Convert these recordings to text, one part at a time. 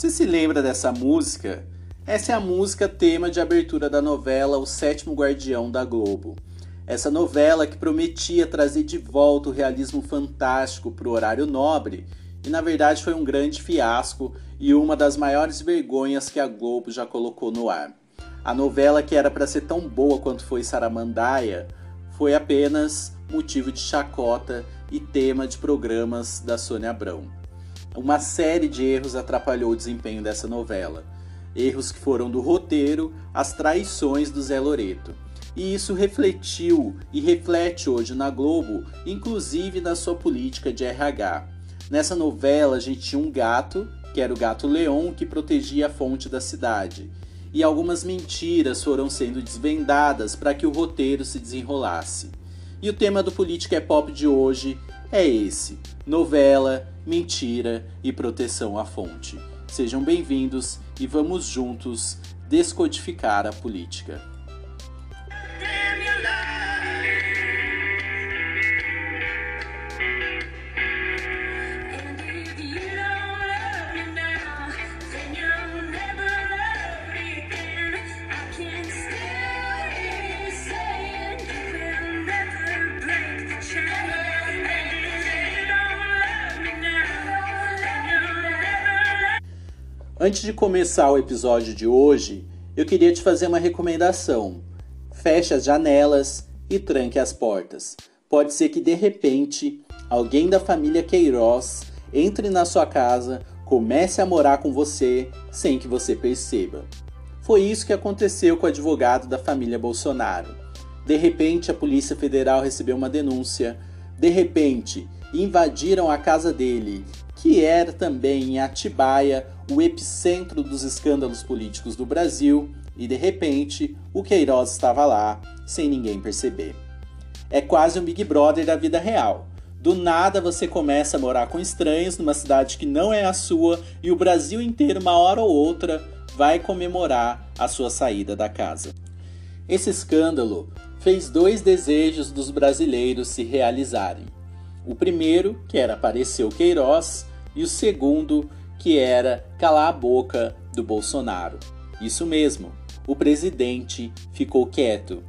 Você se lembra dessa música? Essa é a música tema de abertura da novela O Sétimo Guardião da Globo. Essa novela que prometia trazer de volta o realismo fantástico para o horário nobre e na verdade foi um grande fiasco e uma das maiores vergonhas que a Globo já colocou no ar. A novela que era para ser tão boa quanto foi Saramandaia foi apenas motivo de chacota e tema de programas da Sônia Abrão. Uma série de erros atrapalhou o desempenho dessa novela. Erros que foram do roteiro às traições do Zé Loreto. E isso refletiu e reflete hoje na Globo, inclusive na sua política de RH. Nessa novela a gente tinha um gato, que era o gato Leon, que protegia a fonte da cidade e algumas mentiras foram sendo desvendadas para que o roteiro se desenrolasse. E o tema do Política é Pop de hoje é esse: novela, mentira e proteção à fonte. Sejam bem-vindos e vamos juntos descodificar a política. Antes de começar o episódio de hoje, eu queria te fazer uma recomendação. Feche as janelas e tranque as portas. Pode ser que de repente alguém da família Queiroz entre na sua casa, comece a morar com você sem que você perceba. Foi isso que aconteceu com o advogado da família Bolsonaro. De repente, a Polícia Federal recebeu uma denúncia. De repente, invadiram a casa dele que era também em Atibaia o epicentro dos escândalos políticos do Brasil, e de repente o Queiroz estava lá sem ninguém perceber. É quase um Big Brother da vida real. Do nada você começa a morar com estranhos numa cidade que não é a sua e o Brasil inteiro, uma hora ou outra, vai comemorar a sua saída da casa. Esse escândalo fez dois desejos dos brasileiros se realizarem. O primeiro, que era aparecer o Queiroz, e o segundo, que era calar a boca do Bolsonaro. Isso mesmo, o presidente ficou quieto,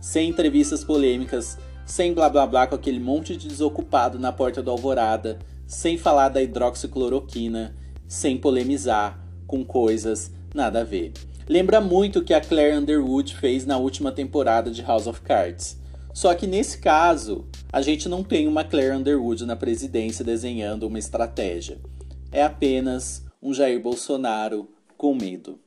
sem entrevistas polêmicas, sem blá blá blá com aquele monte de desocupado na porta do Alvorada, sem falar da hidroxicloroquina, sem polemizar com coisas nada a ver. Lembra muito o que a Claire Underwood fez na última temporada de House of Cards. Só que nesse caso, a gente não tem uma Claire Underwood na presidência desenhando uma estratégia. É apenas um Jair Bolsonaro com medo.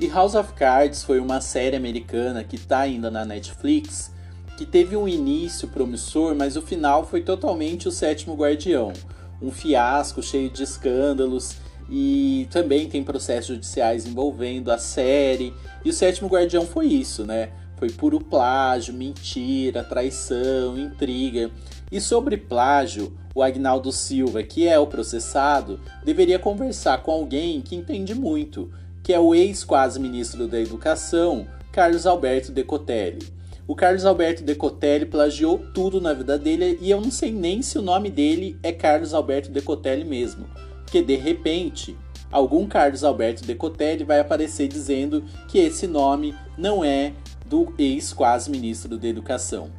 E House of Cards foi uma série americana que está ainda na Netflix, que teve um início promissor, mas o final foi totalmente o sétimo guardião. Um fiasco cheio de escândalos e também tem processos judiciais envolvendo a série. E o sétimo guardião foi isso, né? Foi puro plágio, mentira, traição, intriga. E sobre plágio, o Agnaldo Silva, que é o processado, deveria conversar com alguém que entende muito, que é o ex-quase ministro da Educação, Carlos Alberto Decotelli. O Carlos Alberto Decotelli plagiou tudo na vida dele e eu não sei nem se o nome dele é Carlos Alberto Decotelli mesmo, porque de repente algum Carlos Alberto Decotelli vai aparecer dizendo que esse nome não é do ex-quase ministro da Educação.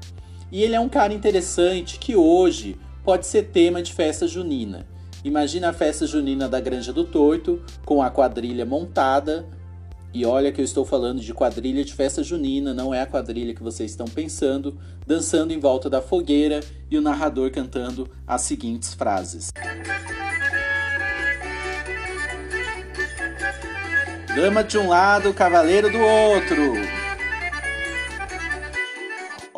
E ele é um cara interessante que hoje pode ser tema de festa junina. Imagina a festa junina da Granja do Torto, com a quadrilha montada. E olha que eu estou falando de quadrilha de festa junina, não é a quadrilha que vocês estão pensando, dançando em volta da fogueira e o narrador cantando as seguintes frases. Dama de um lado, cavaleiro do outro.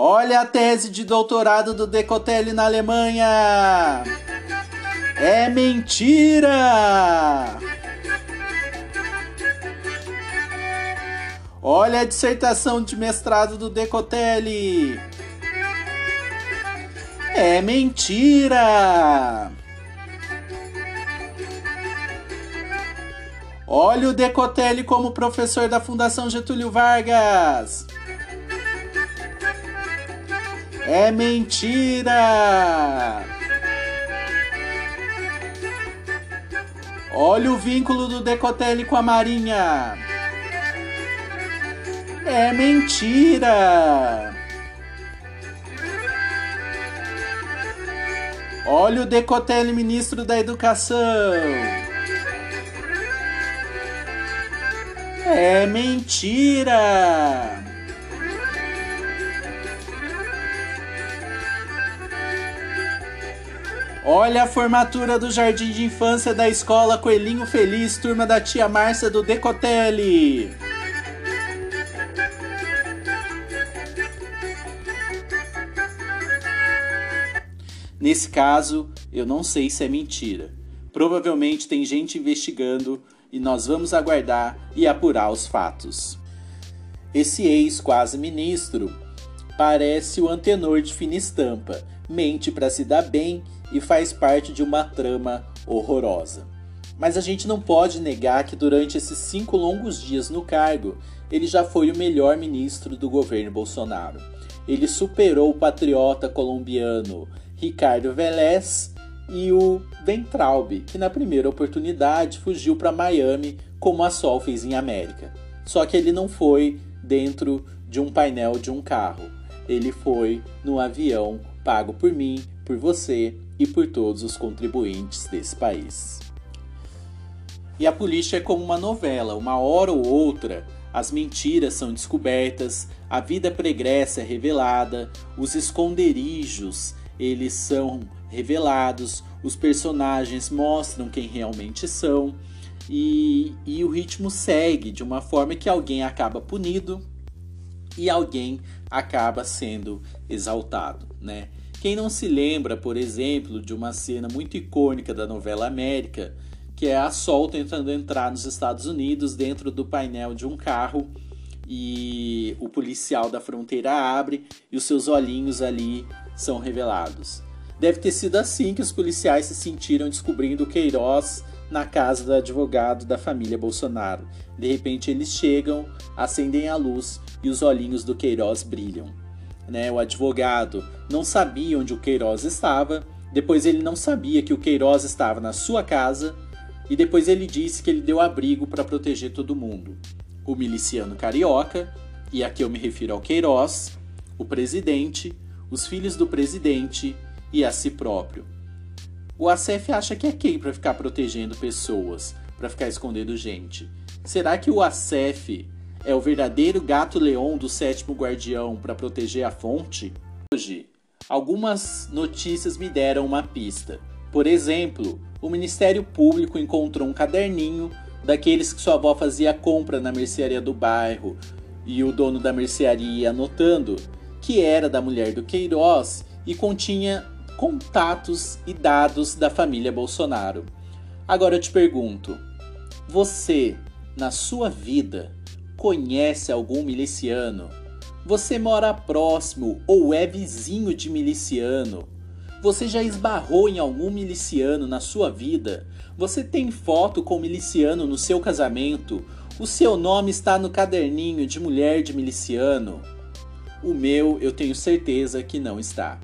Olha a tese de doutorado do Decotelli na Alemanha! É mentira! Olha a dissertação de mestrado do Decotelli! É mentira! Olha o Decotelli como professor da Fundação Getúlio Vargas! É mentira! Olha o vínculo do Decotelli com a Marinha. É mentira! Olha o Decotelli, ministro da Educação. É mentira! Olha a formatura do jardim de infância da escola Coelhinho Feliz, turma da tia Márcia do Decotelli. Nesse caso, eu não sei se é mentira. Provavelmente tem gente investigando e nós vamos aguardar e apurar os fatos. Esse ex quase ministro parece o antenor de fina estampa, mente para se dar bem e faz parte de uma trama horrorosa. Mas a gente não pode negar que durante esses cinco longos dias no cargo, ele já foi o melhor ministro do governo Bolsonaro. Ele superou o patriota colombiano Ricardo Vélez e o Ventralbe, que na primeira oportunidade fugiu para Miami como a Sol fez em América. Só que ele não foi dentro de um painel de um carro. Ele foi no avião pago por mim, por você e por todos os contribuintes desse país. E a política é como uma novela, uma hora ou outra as mentiras são descobertas, a vida pregressa é revelada, os esconderijos eles são revelados, os personagens mostram quem realmente são e, e o ritmo segue de uma forma que alguém acaba punido e alguém acaba sendo exaltado, né? Quem não se lembra, por exemplo, de uma cena muito icônica da novela América, que é a Sol tentando entrar nos Estados Unidos dentro do painel de um carro e o policial da fronteira abre e os seus olhinhos ali são revelados. Deve ter sido assim que os policiais se sentiram descobrindo Queiroz na casa do advogado da família Bolsonaro. De repente eles chegam, acendem a luz e os olhinhos do Queiroz brilham né, o advogado, não sabia onde o Queiroz estava, depois ele não sabia que o Queiroz estava na sua casa, e depois ele disse que ele deu abrigo para proteger todo mundo. O miliciano carioca, e aqui eu me refiro ao Queiroz, o presidente, os filhos do presidente e a si próprio. O ACF acha que é quem para ficar protegendo pessoas, para ficar escondendo gente? Será que o ACF é o verdadeiro gato-leão do sétimo guardião para proteger a fonte? Hoje, algumas notícias me deram uma pista. Por exemplo, o Ministério Público encontrou um caderninho daqueles que sua avó fazia compra na mercearia do bairro e o dono da mercearia ia anotando que era da mulher do Queiroz e continha contatos e dados da família Bolsonaro. Agora eu te pergunto: você, na sua vida, conhece algum miliciano, você mora próximo ou é vizinho de miliciano, você já esbarrou em algum miliciano na sua vida, você tem foto com miliciano no seu casamento, o seu nome está no caderninho de mulher de miliciano. O meu eu tenho certeza que não está.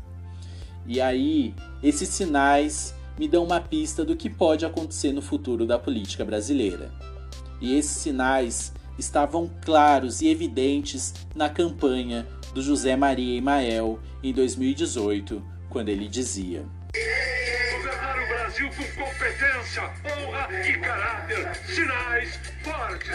E aí, esses sinais me dão uma pista do que pode acontecer no futuro da política brasileira. E esses sinais estavam claros e evidentes na campanha do José Maria Emael em 2018, quando ele dizia: Governar o Brasil com competência, honra e caráter, sinais fortes.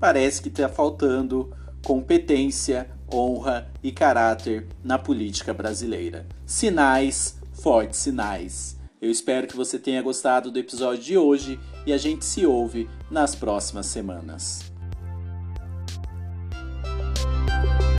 Parece que está faltando competência, honra e caráter na política brasileira. Sinais, fortes sinais. Eu espero que você tenha gostado do episódio de hoje e a gente se ouve nas próximas semanas.